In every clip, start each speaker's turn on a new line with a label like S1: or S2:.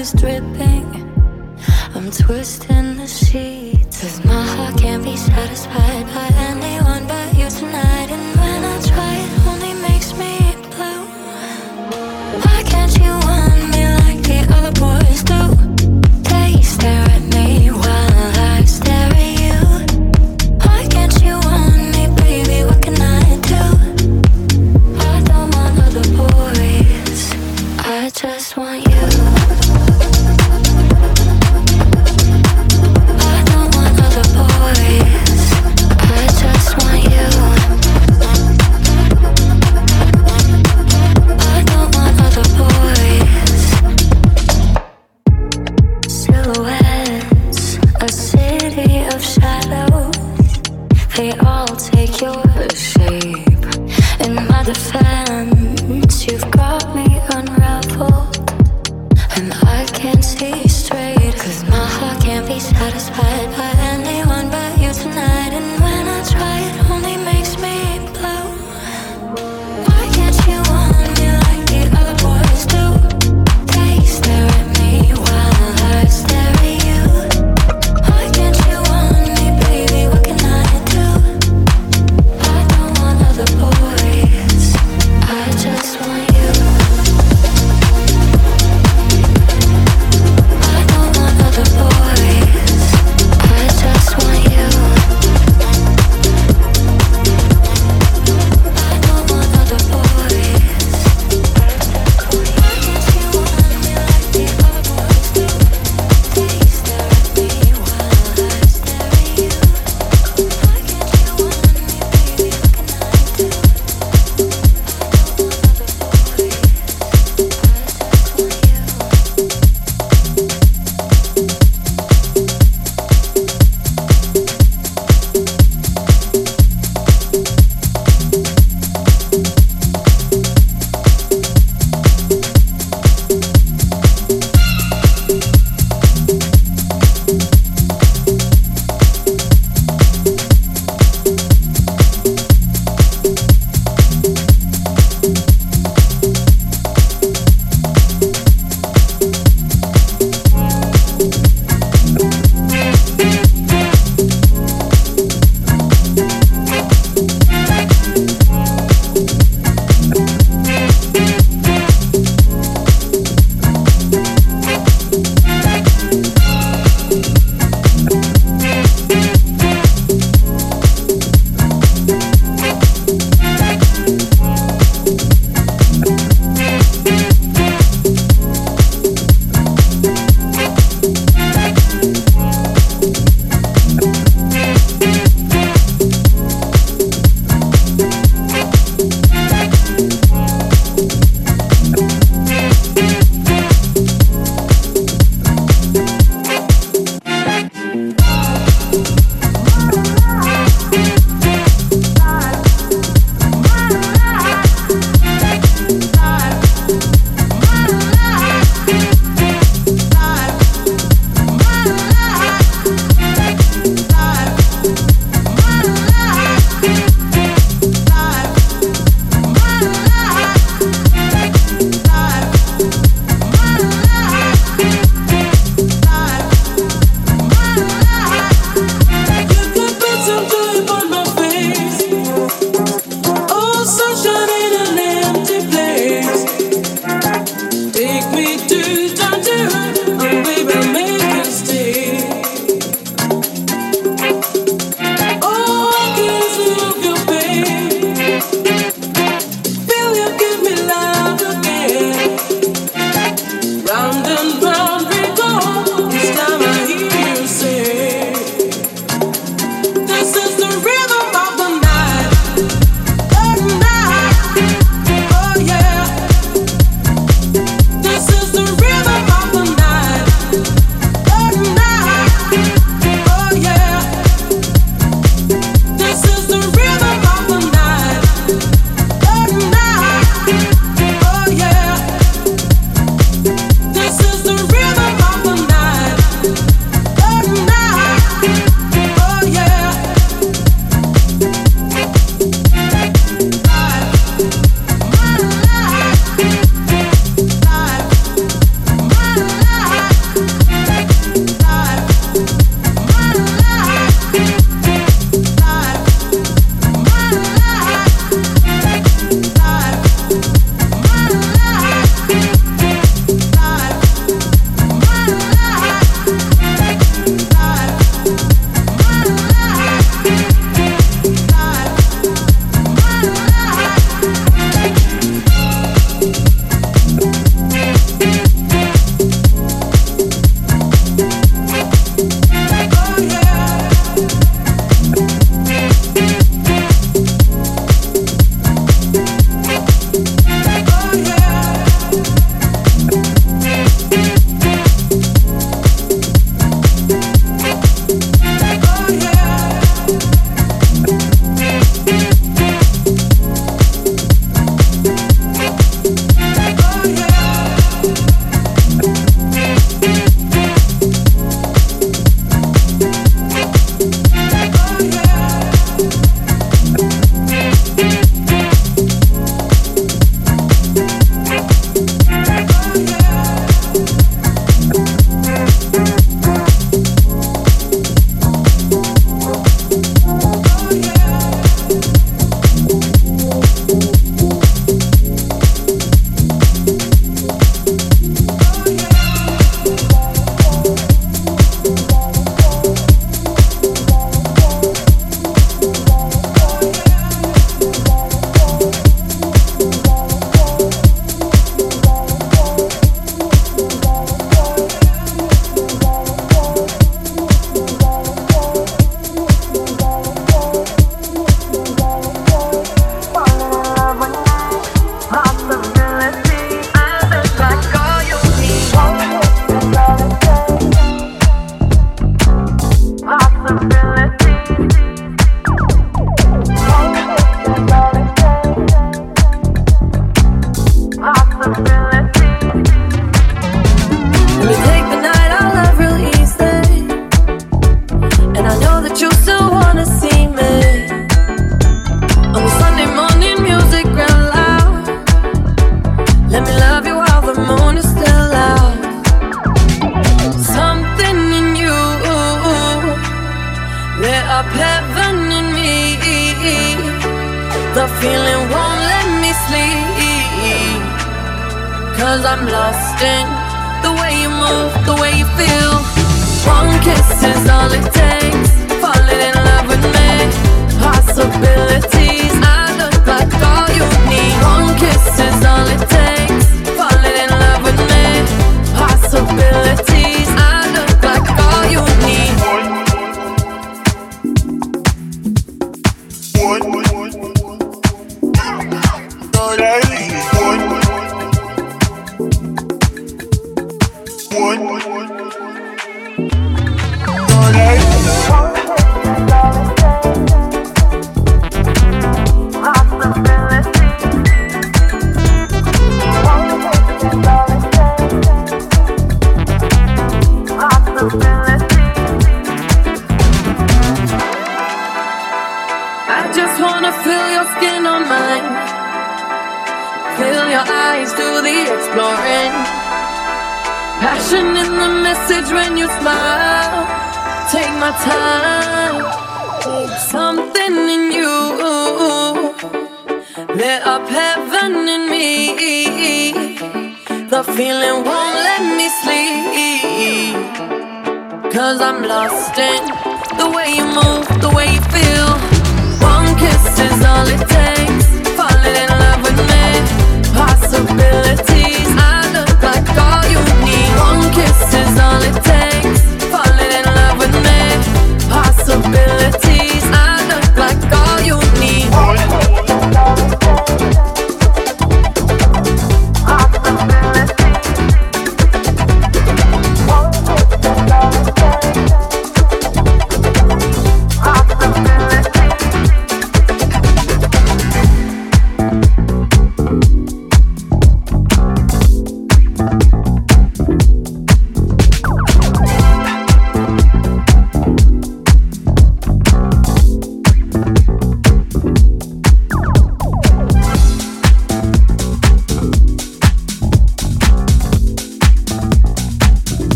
S1: is dripping. I'm twisting the sheets. Cause my heart can't be satisfied by anyone but you tonight. And when I try, it only makes me blue. Why can't you want me like the other boys do?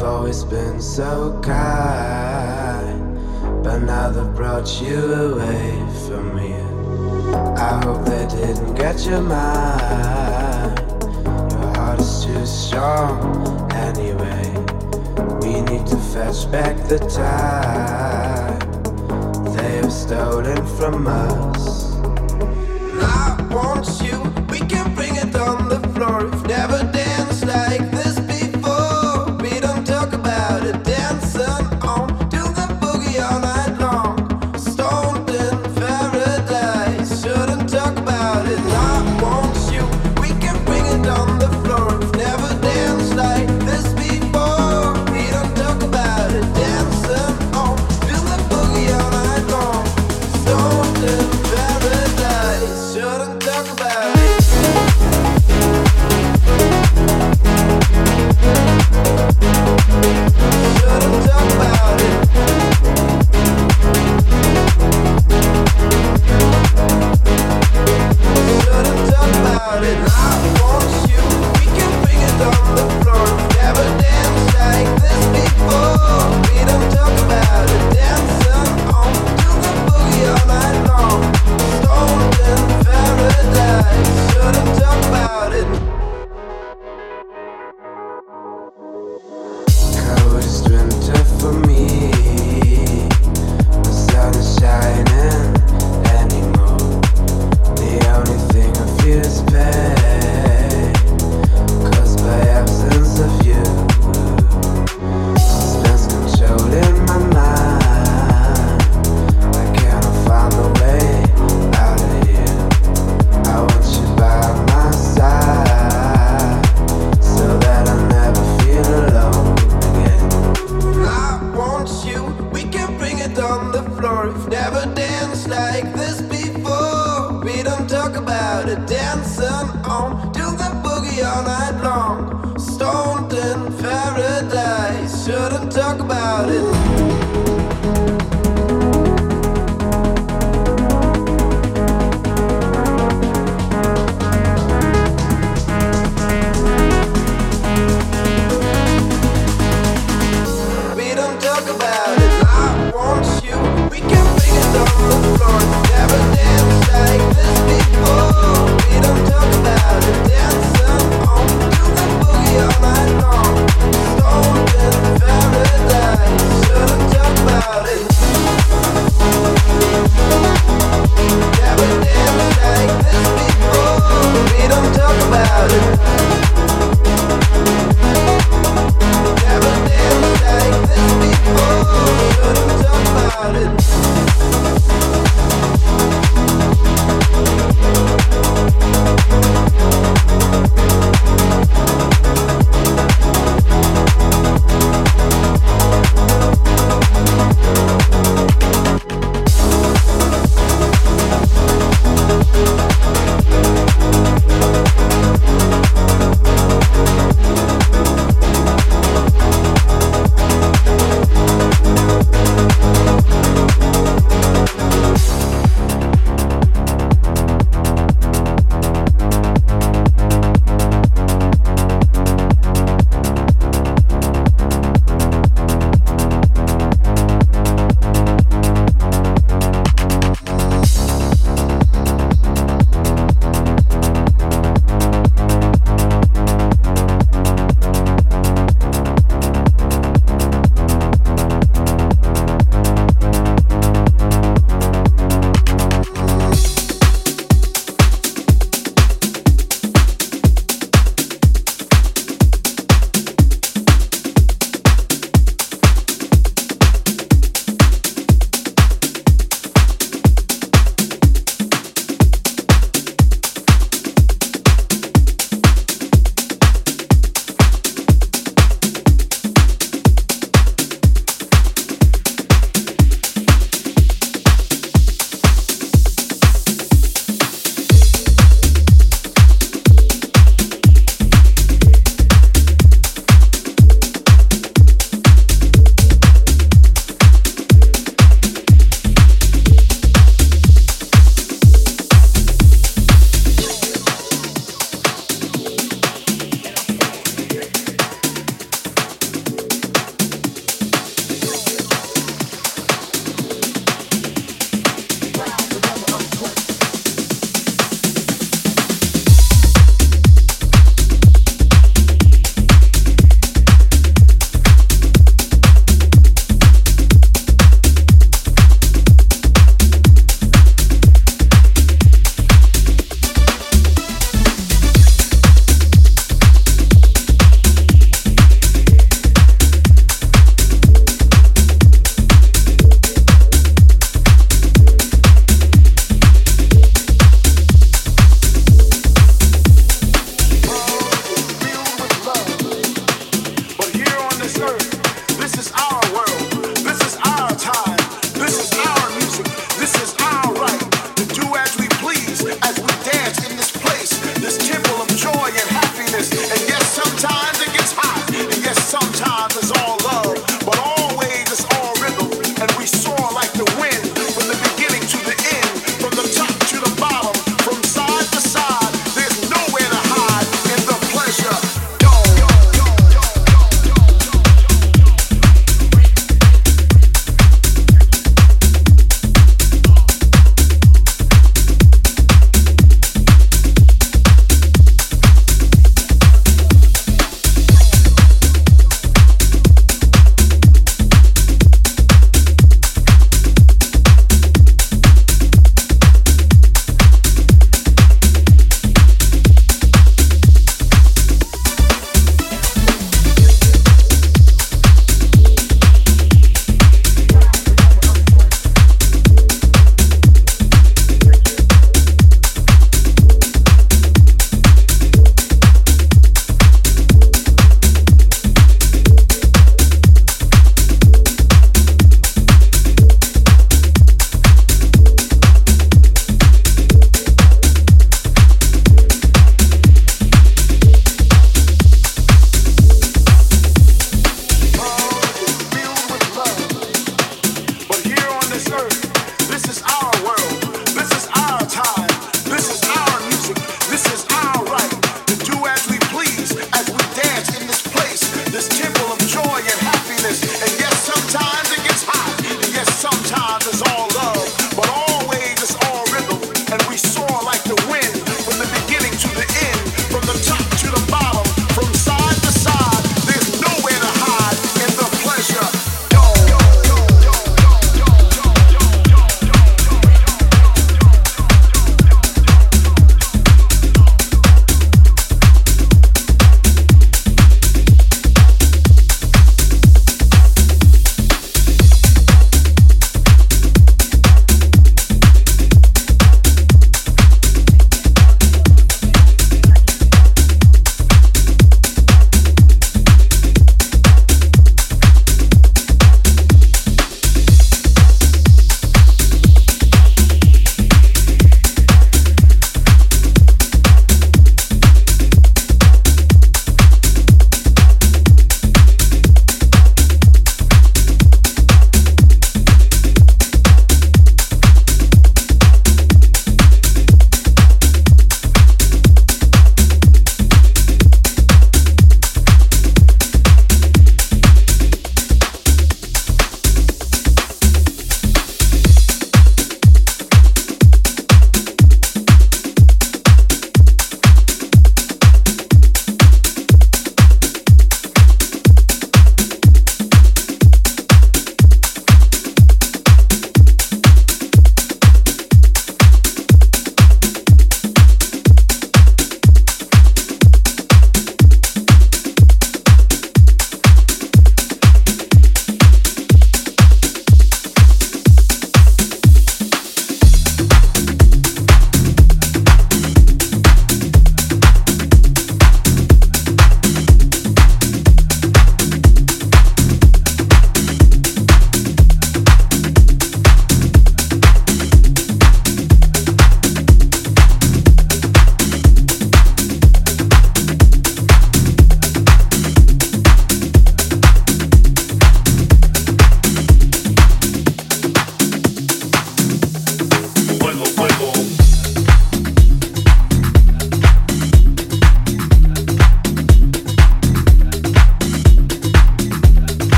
S1: You've
S2: always been so kind, but now they've brought you away from me. I hope they didn't get your mind. Your heart is too strong anyway. We need to fetch back the time they have stolen from us. I want you.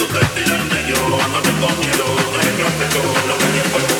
S2: tu destino, yo ando con miedo, no me con lo que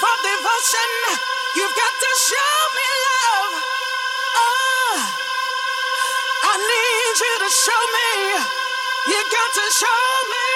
S2: for devotion. You've got to show me love. Oh, I need you to show me.
S3: You've got to show me.